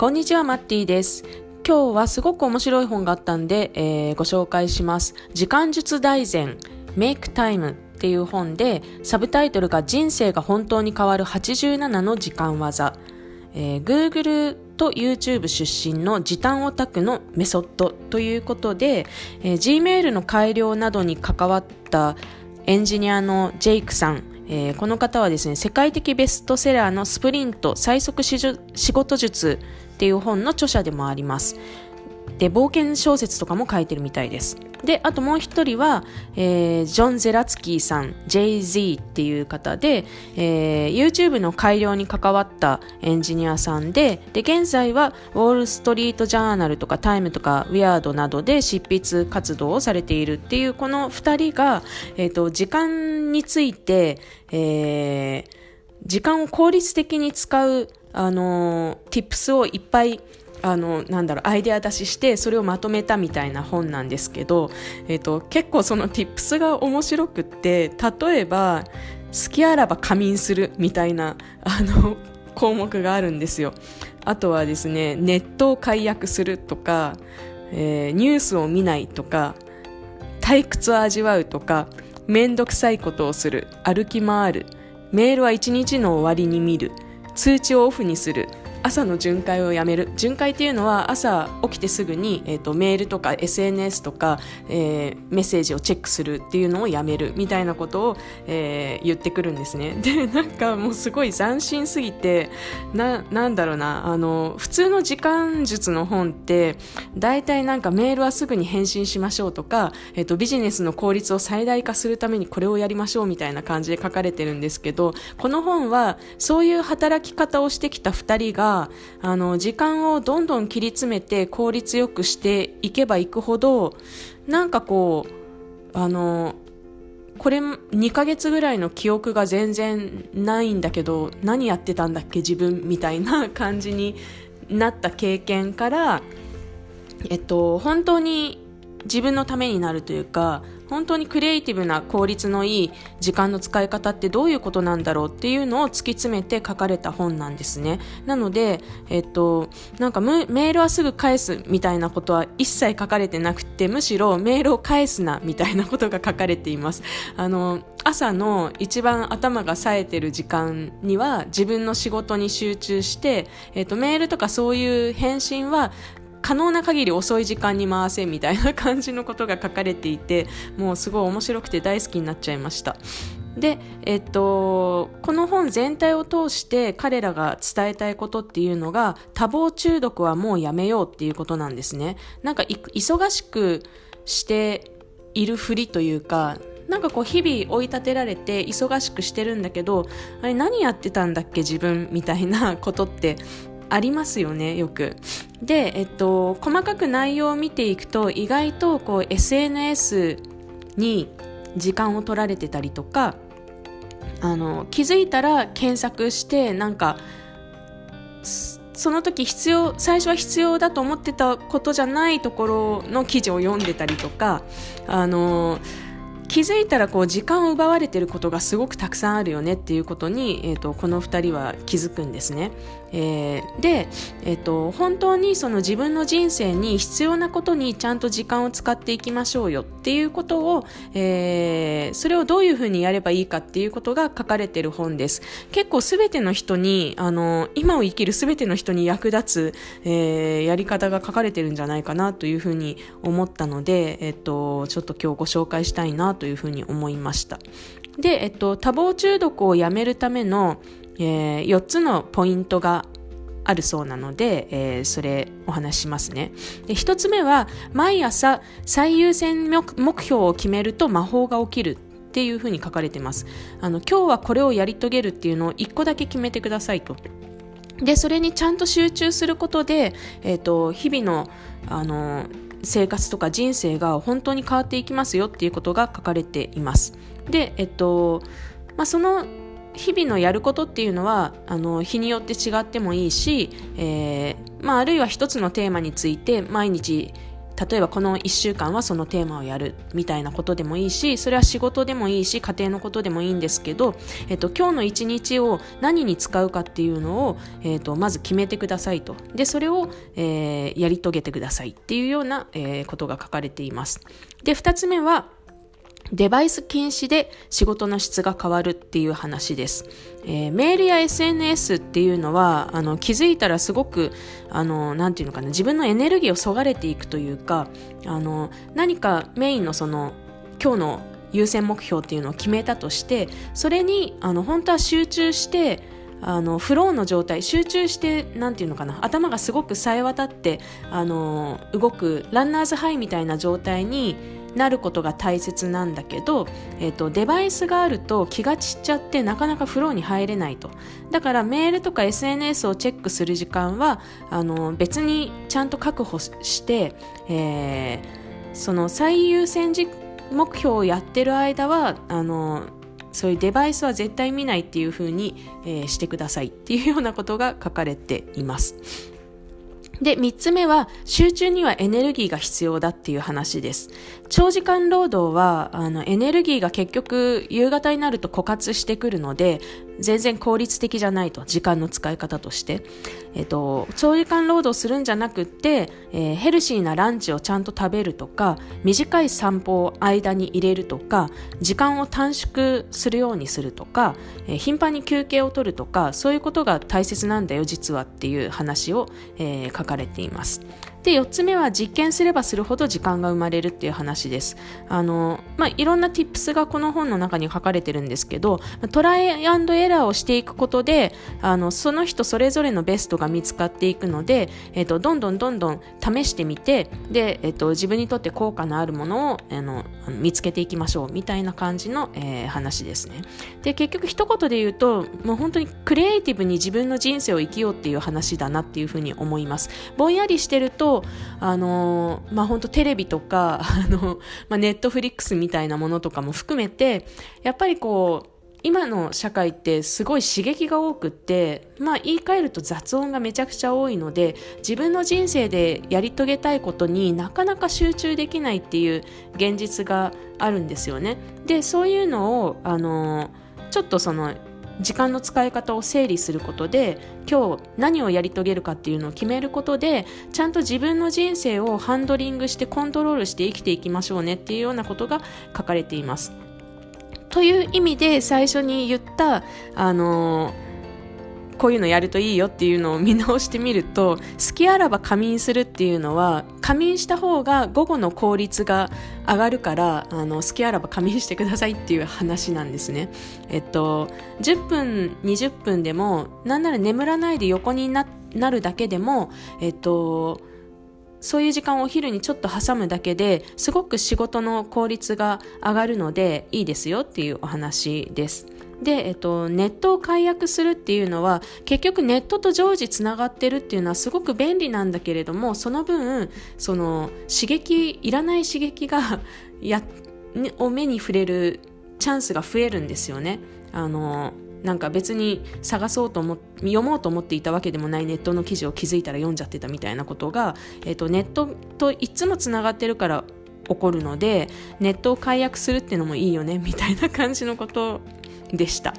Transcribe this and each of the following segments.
こんにちは、マッティです。今日はすごく面白い本があったんで、えー、ご紹介します。時間術大全、Make Time っていう本で、サブタイトルが人生が本当に変わる87の時間技。えー、Google と YouTube 出身の時短オタクのメソッドということで、えー、Gmail の改良などに関わったエンジニアのジェイクさん、えー、この方はですね、世界的ベストセラーのスプリント最速仕事術っていう本の著者でもあります。で、冒険小説とかも書いてるみたいです。で、あともう一人は、えー、ジョン・ゼラツキーさん、JZ っていう方で、えー、YouTube の改良に関わったエンジニアさんで、で、現在はウォール・ストリート・ジャーナルとかタイムとかウィアードなどで執筆活動をされているっていうこの二人が、え、ー、と、時間について、えー、時間を効率的に使うあの、tips をいっぱいあのなんだろうアイデア出ししてそれをまとめたみたいな本なんですけど、えーと、結構その tips が面白くって例えば好きあらば仮眠するみたいなあの項目があるんですよ。あとはですねネットを解約するとか、えー、ニュースを見ないとか退屈を味わうとか面倒くさいことをする歩き回るメールは一日の終わりに見る通知をオフにする。朝の巡回をやめる。巡回っていうのは朝起きてすぐに、えーと、メールとか SNS とか、えー、メッセージをチェックするっていうのをやめる。みたいなことを、えー、言ってくるんですね。でなんかもうすごい斬新すぎてななんだろうな。あの普通の時間術の本って大体なんかメールはすぐに返信しましょうとか、えーとビジネスの効率を最大化するためにこれをやりましょうみたいな感じで書かれてるんですけどこの本はそういう働き方をしてきた2人があの時間をどんどん切り詰めて効率よくしていけばいくほどなんかこうあのこれ2ヶ月ぐらいの記憶が全然ないんだけど何やってたんだっけ自分みたいな感じになった経験からえっと本当に自分のためになるというか本当にクリエイティブな効率のいい時間の使い方ってどういうことなんだろうっていうのを突き詰めて書かれた本なんですね。なので、えっと、なんかメールはすぐ返すみたいなことは一切書かれてなくて、むしろメールを返すなみたいなことが書かれています。あの、朝の一番頭が冴えてる時間には自分の仕事に集中して、えっと、メールとかそういう返信は可能な限り遅い時間に回せみたいな感じのことが書かれていてもうすごい面白くて大好きになっちゃいました。で、えっと、この本全体を通して彼らが伝えたいことっていうのが多忙中毒はもうやめようっていうことなんですね。なんか忙しくしているふりというかなんかこう日々追い立てられて忙しくしてるんだけどあれ何やってたんだっけ自分みたいなことってありますよねよくで、えっと、細かく内容を見ていくと意外とこう SNS に時間を取られてたりとかあの気づいたら検索してなんかその時必要最初は必要だと思ってたことじゃないところの記事を読んでたりとかあの気づいたらこう時間を奪われてることがすごくたくさんあるよねっていうことに、えーと、この2人は気づくんですね。えー、で、えーと、本当にその自分の人生に必要なことにちゃんと時間を使っていきましょうよっていうことを、えー、それをどういうふうにやればいいかっていうことが書かれてる本です。結構すべての人にあの今を生きるすべての人に役立つ、えー、やり方が書かれてるんじゃないかなというふうに思ったので、えっ、ー、とちょっと今日ご紹介したいなというふうに思いました。で、えっと、多忙中毒をやめるための、えー、4つのポイントがあるそうなので、えー、それお話しますね。で、1つ目は、毎朝最優先目標を決めると魔法が起きるっていうふうに書かれてます。あの、今日はこれをやり遂げるっていうのを1個だけ決めてくださいと。で、それにちゃんと集中することで、え、ー、と、日々の、あの、生活とか人生が本当に変わっていきますよっていうことが書かれています。で、えっと、まあ、その日々のやることっていうのはあの日によって違ってもいいし、えーまあ、あるいは一つのテーマについて毎日例えばこの1週間はそのテーマをやるみたいなことでもいいしそれは仕事でもいいし家庭のことでもいいんですけど、えっと、今日の1日を何に使うかっていうのを、えっと、まず決めてくださいと。でそれを、えー、やり遂げてくださいっていうような、えー、ことが書かれています。で2つ目はデバイス禁止で仕事の質が変わるっていう話です。えー、メールや SNS っていうのは、あの、気づいたらすごく、あの、なんていうのかな、自分のエネルギーをそがれていくというか、あの、何かメインのその、今日の優先目標っていうのを決めたとして、それに、あの、本当は集中して、あのフローの状態集中してなんていうのかな頭がすごくさえ渡ってあの動くランナーズハイみたいな状態になることが大切なんだけど、えーと、デバイスがあると気が散っちゃってなかなかフローに入れないとだからメールとか SNS をチェックする時間はあの別にちゃんと確保して、えー、その最優先目標をやってる間はあのそういうデバイスは絶対見ないっていう風に、えー、してくださいっていうようなことが書かれています。で、三つ目は、集中にはエネルギーが必要だっていう話です。長時間労働は、あの、エネルギーが結局、夕方になると枯渇してくるので、全然効率的じゃないと、時間の使い方として。えっと、長時間労働するんじゃなくて、えー、ヘルシーなランチをちゃんと食べるとか、短い散歩を間に入れるとか、時間を短縮するようにするとか、えー、頻繁に休憩を取るとか、そういうことが大切なんだよ、実はっていう話を、えー、書かれています。で、4つ目は実験すればするほど時間が生まれるっていう話です。あの、まあ、いろんな tips がこの本の中に書かれてるんですけど、トライアンドエラーをしていくことで、あの、その人それぞれのベストが見つかっていくので、えっ、と、どんどんどんどん試してみて、で、えっ、と、自分にとって効果のあるものを、あの、見つけていきましょう、みたいな感じの、えー、話ですね。で、結局一言で言うと、もう本当にクリエイティブに自分の人生を生きようっていう話だなっていうふうに思います。ぼんやりしてると、あのまあ、本当テレビとか、あの、まあ、ネットフリックスみたいなものとかも含めて、やっぱりこう、今の社会ってすごい刺激が多くって、まあ言い換えると雑音がめちゃくちゃ多いので、自分の人生でやり遂げたいことになかなか集中できないっていう現実があるんですよね。で、そういうのを、あの、ちょっとその時間の使い方を整理することで今日何をやり遂げるかっていうのを決めることでちゃんと自分の人生をハンドリングしてコントロールして生きていきましょうねっていうようなことが書かれています。という意味で最初に言ったあのーこういうのやるといいよっていうのを見直してみると、好きあらば仮眠するっていうのは、仮眠した方が午後の効率が上がるから、あの、好きあらば仮眠してくださいっていう話なんですね。えっと、10分、20分でも、なんなら眠らないで横になるだけでも、えっと、そういう時間をお昼にちょっと挟むだけですごく仕事の効率が上がるのでいいですよっていうお話です。で、えっと、ネットを解約するっていうのは結局ネットと常時つながってるっていうのはすごく便利なんだけれどもその分その刺激いらない刺激がやを目に触れるチャンスが増えるんですよね。あのなんか別に探そうと思読もうと思っていたわけでもないネットの記事を気づいたら読んじゃってたみたいなことが、えっと、ネットといつもつながってるから起こるのでネットを解約するっていうのもいいよねみたいな感じのことでした。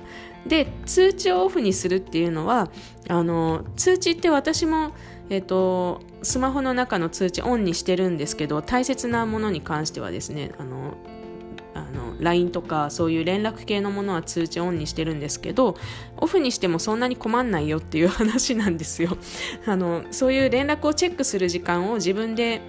で通知をオフにするっていうのはあの通知って私も、えっと、スマホの中の通知オンにしてるんですけど大切なものに関してはですねあのあの LINE とかそういう連絡系のものは通知オンにしてるんですけどオフにしてもそんなに困んないよっていう話なんですよあのそういう連絡をチェックする時間を自分で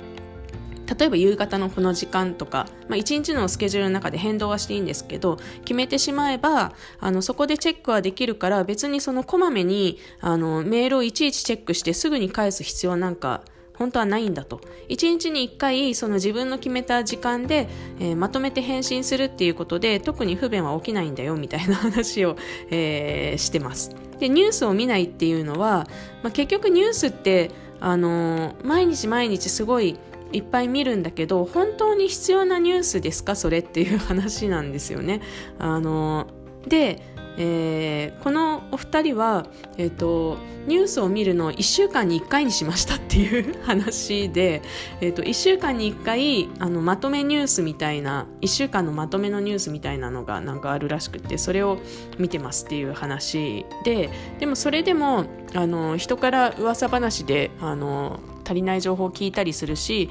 例えば夕方のこの時間とか、まあ、1日のスケジュールの中で変動はしていいんですけど決めてしまえばあのそこでチェックはできるから別にそのこまめにあのメールをいちいちチェックしてすぐに返す必要なんか本当はないんだと。1日に1回その自分の決めた時間で、えー、まとめて返信するっていうことで特に不便は起きないんだよみたいな話を、えー、してます。でニュースを見ないっていうのは、まあ、結局ニュースってあのー、毎日毎日すごいいっぱい見るんだけど本当に必要なニュースですか？それっていう話なんですよね。あので、えー、このお二人は、えーと、ニュースを見るのを1週間に1回にしましたっていう話で、えーと、1週間に1回あのまとめニュースみたいな1週間のまとめのニュースみたいなのがなんかあるらしくてそれを見てますっていう話ででもそれでもあの人から噂話であの足りない情報を聞いたりするし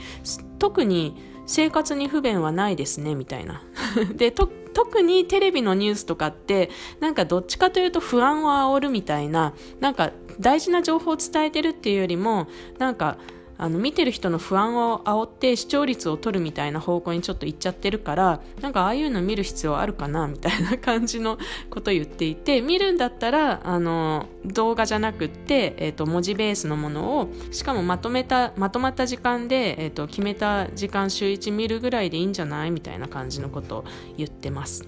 特に生活に不便はないですねみたいな。で特にテレビのニュースとかってなんかどっちかというと不安を煽るみたいななんか大事な情報を伝えてるっていうよりもなんかあの見てる人の不安を煽って視聴率を取るみたいな方向にちょっと行っちゃってるからなんかああいうの見る必要あるかなみたいな感じのことを言っていて 見るんだったらあの動画じゃなくって、えーと、文字ベースのものをしかもまとめたまとまった時間で、えーと、決めた時間週1見るぐらいでいいんじゃないみたいな感じのことを言ってます。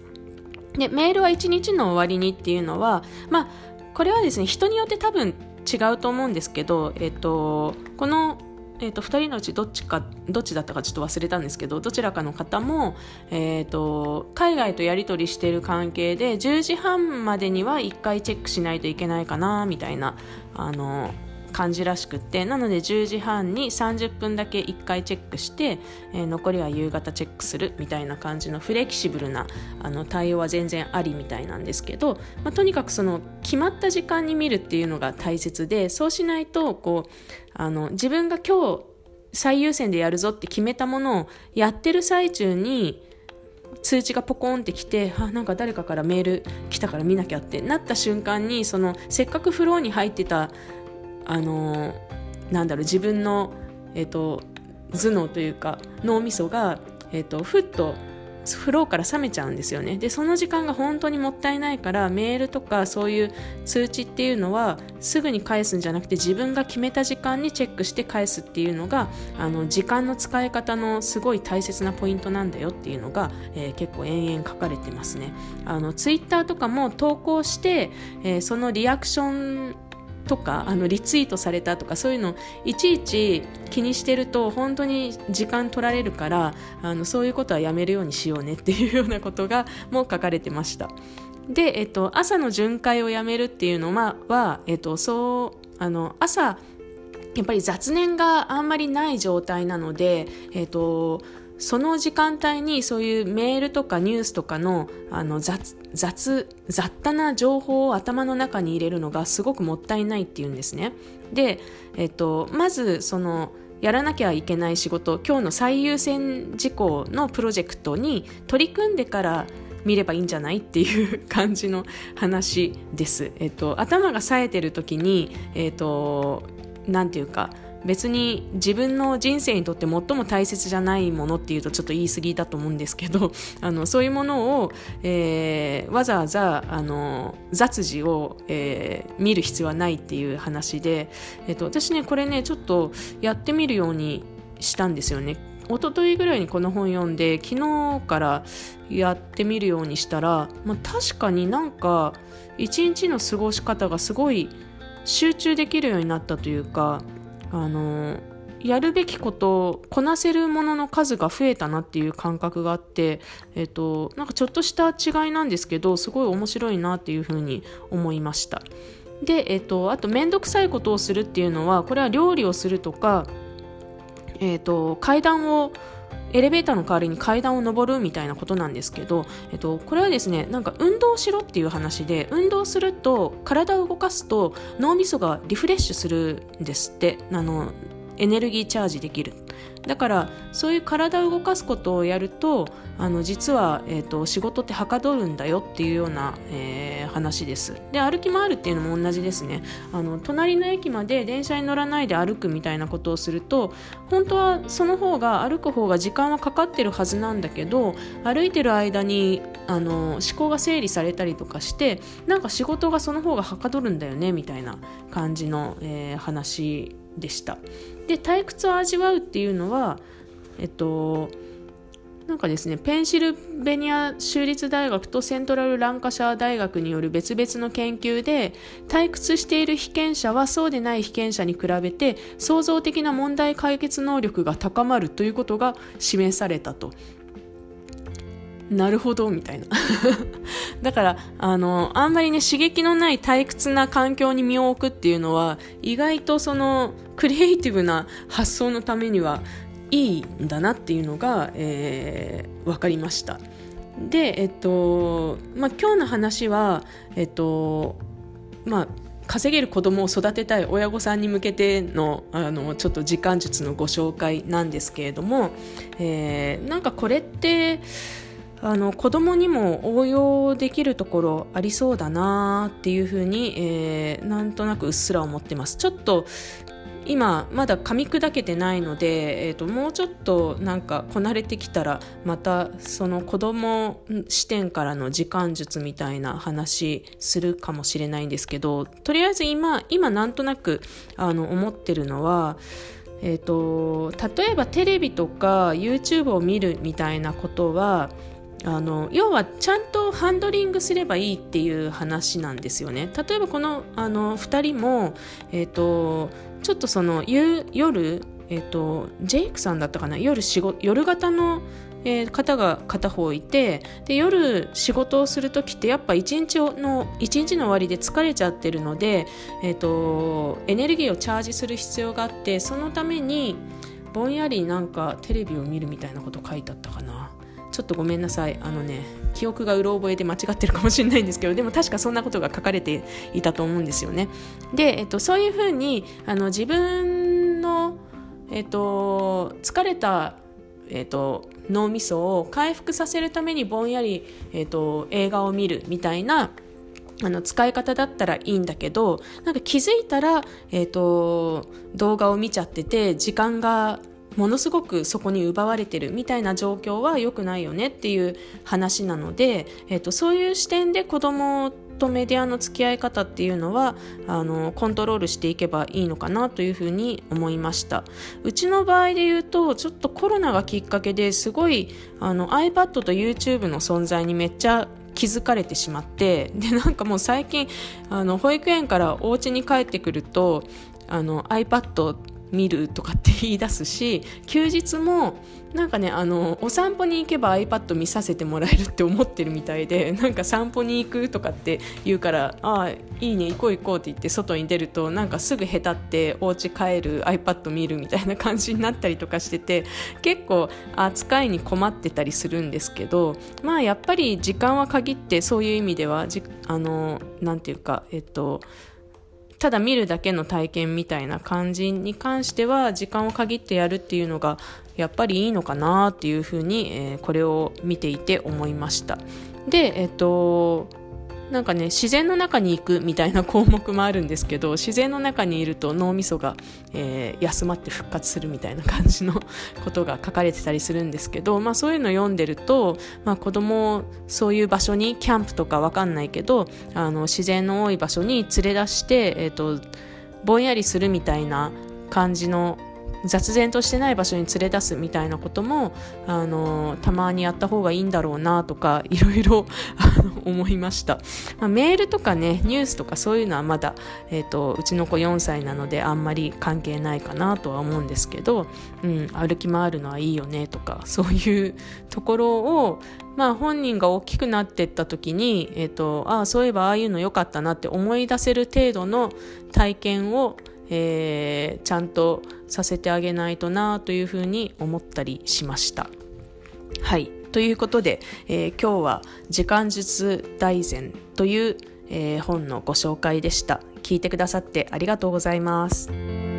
でメールは1日の終わりにっていうのはまあこれはですね人によって多分違うと思うんですけど、えっと、このえーと、2人のうちどっちかどっちだったかちょっと忘れたんですけどどちらかの方も、えーと、海外とやり取りしている関係で10時半までには1回チェックしないといけないかなみたいなあの感じらしくってなので10時半に30分だけ1回チェックして、えー、残りは夕方チェックするみたいな感じのフレキシブルなあの対応は全然ありみたいなんですけど、まあ、とにかくその決まった時間に見るっていうのが大切でそうしないとこうあの自分が今日最優先でやるぞって決めたものをやってる最中に通知がポコンってきてあなんか誰かからメール来たから見なきゃってなった瞬間にそのせっかくフローに入ってたあのなんだろう自分の、えーと、頭脳というか脳みそが、えーと、ふっとフローから冷めちゃうんですよね。でその時間が本当にもったいないからメールとかそういう通知っていうのはすぐに返すんじゃなくて自分が決めた時間にチェックして返すっていうのがあの時間の使い方のすごい大切なポイントなんだよっていうのが、えー、結構延々書かれてますね。あのツイッターとかも投稿して、えー、そのリアクションとかあのリツイートされたとかそういうのいちいち気にしてると本当に時間取られるからあのそういうことはやめるようにしようねっていうようなことがもう書かれてました。で、えっと、朝の巡回をやめるっていうのは、はえっと、そうあの朝やっぱり雑念があんまりない状態なので、えっとその時間帯にそういうメールとかニュースとかのあの雑雑雑多な情報を頭の中に入れるのがすごくもったいないっていうんですね。で、えっと、まずそのやらなきゃいけない仕事今日の最優先事項のプロジェクトに取り組んでから見ればいいんじゃないっていう感じの話です。えっと、頭が冴えてる時に、えっと、なんていうか別に自分の人生にとって最も大切じゃないものっていうとちょっと言い過ぎだと思うんですけど あのそういうものを、えー、わざわざあの雑事を、えー、見る必要はないっていう話で、えっと、私ねこれねちょっとやってみるようにしたんですよね。一昨日ぐらいにこの本読んで昨日からやってみるようにしたら、まあ、確かになんか一日の過ごし方がすごい集中できるようになったというかあのやるべきことこなせるものの数が増えたなっていう感覚があって、えっと、なんかちょっとした違いなんですけどすごい面白いなっていうふうに思いました。で、えっと、あと面倒くさいことをするっていうのはこれは料理をするとか、えっと、階段をエレベーターの代わりに階段を上るみたいなことなんですけど、えっと、これはですねなんか運動しろっていう話で運動すると体を動かすと脳みそがリフレッシュするんですって。あのエネルギーチャージできる。だからそういう体を動かすことをやるとあの実は、えーと、仕事ってはかどるんだよっていうような、えー、話です。で歩き回るっていうのも同じですね。あの隣の駅まで電車に乗らないで歩くみたいなことをすると本当はその方が歩く方が時間はかかってるはずなんだけど歩いてる間にあの思考が整理されたりとかしてなんか仕事がその方がはかどるんだよねみたいな感じの、えー、話でした。で退屈を味わうっていうのはえっとなんかですねペンシルベニア州立大学とセントラルランカシャー大学による別々の研究で退屈している被験者はそうでない被験者に比べて創造的な問題解決能力が高まるということが示されたと。なるほどみたいな。だからあのあんまりね刺激のない退屈な環境に身を置くっていうのは意外とそのクリエイティブな発想のためにはいいんだなっていうのが、えー、分かりました。でえっとまあ今日の話はえっとまあ稼げる子供を育てたい親御さんに向けてのあのちょっと時間術のご紹介なんですけれども、えー、なんかこれってあの子供にも応用できるところありそうだなっていうふうに、えー、なんとなくうっすら思ってます。ちょっと今まだ噛み砕けてないので、えーと、もうちょっとなんかこなれてきたらまたその子供視点からの時間術みたいな話するかもしれないんですけどとりあえず今今なんとなくあの思ってるのはえーと例えばテレビとか YouTube を見るみたいなことはあの要はちゃんとハンドリングすればいいっていう話なんですよね。例えばこのあの2人も、えーと、ちょっとその夜、えーと、ジェイクさんだったかな？夜仕事夜型の、えー、方が片方いてで夜仕事をする時ってやっぱ一日の一日の終わりで疲れちゃってるので、えーとエネルギーをチャージする必要があってそのためにぼんやりなんかテレビを見るみたいなこと書いてあったかな。ちょっとごめんなさい。あのね記憶がうろ覚えで間違ってるかもしれないんですけどでも確かそんなことが書かれていたと思うんですよね。で、えっと、そういうふうにあの自分の、えっと、疲れたえーと、脳みそを回復させるためにぼんやり、えーと、映画を見るみたいなあの使い方だったらいいんだけどなんか気づいたら、えーと動画を見ちゃってて時間がものすごくそこに奪われてるみたいな状況は良くないよねっていう話なので、えーと、そういう視点で子供とメディアの付き合い方っていうのはあのコントロールしていけばいいのかなというふうに思いました。うちの場合で言うとちょっとコロナがきっかけですごいあの iPad と YouTube の存在にめっちゃ気づかれてしまってでなんかもう最近あの保育園からお家に帰ってくるとあの iPad 見るとかって言い出すし休日もなんかねあのお散歩に行けば iPad 見させてもらえるって思ってるみたいでなんか散歩に行くとかって言うからああいいね行こう行こうって言って外に出るとなんかすぐへたってお家帰る iPad 見るみたいな感じになったりとかしてて結構扱いに困ってたりするんですけどまあやっぱり時間は限ってそういう意味ではじあのなんていうかえっとただ見るだけの体験みたいな感じに関しては時間を限ってやるっていうのがやっぱりいいのかなっていうふうに、えー、これを見ていて思いました。で、えっと、なんかね自然の中に行くみたいな項目もあるんですけど自然の中にいると脳みそが、えー、休まって復活するみたいな感じの ことが書かれてたりするんですけど、まあ、そういうの読んでると、まあ、子供そういう場所にキャンプとかわかんないけどあの自然の多い場所に連れ出して、えーとぼんやりするみたいな感じの雑然としてない場所に連れ出すみたいなこともあのたまにやった方がいいんだろうなとか いろいろ思いました、まあ、メールとかねニュースとかそういうのはまだ、えーと、うちの子4歳なのであんまり関係ないかなとは思うんですけど、うん、歩き回るのはいいよねとかそういうところをまあ、本人が大きくなっていった時に、えーとああそういえばああいうの良かったなって思い出せる程度の体験をえー、ちゃんとさせてあげないとなというふうに思ったりしました。はいということで、えー、今日は「時間術大全」という、えー、本のご紹介でした。聞いてくださってありがとうございます。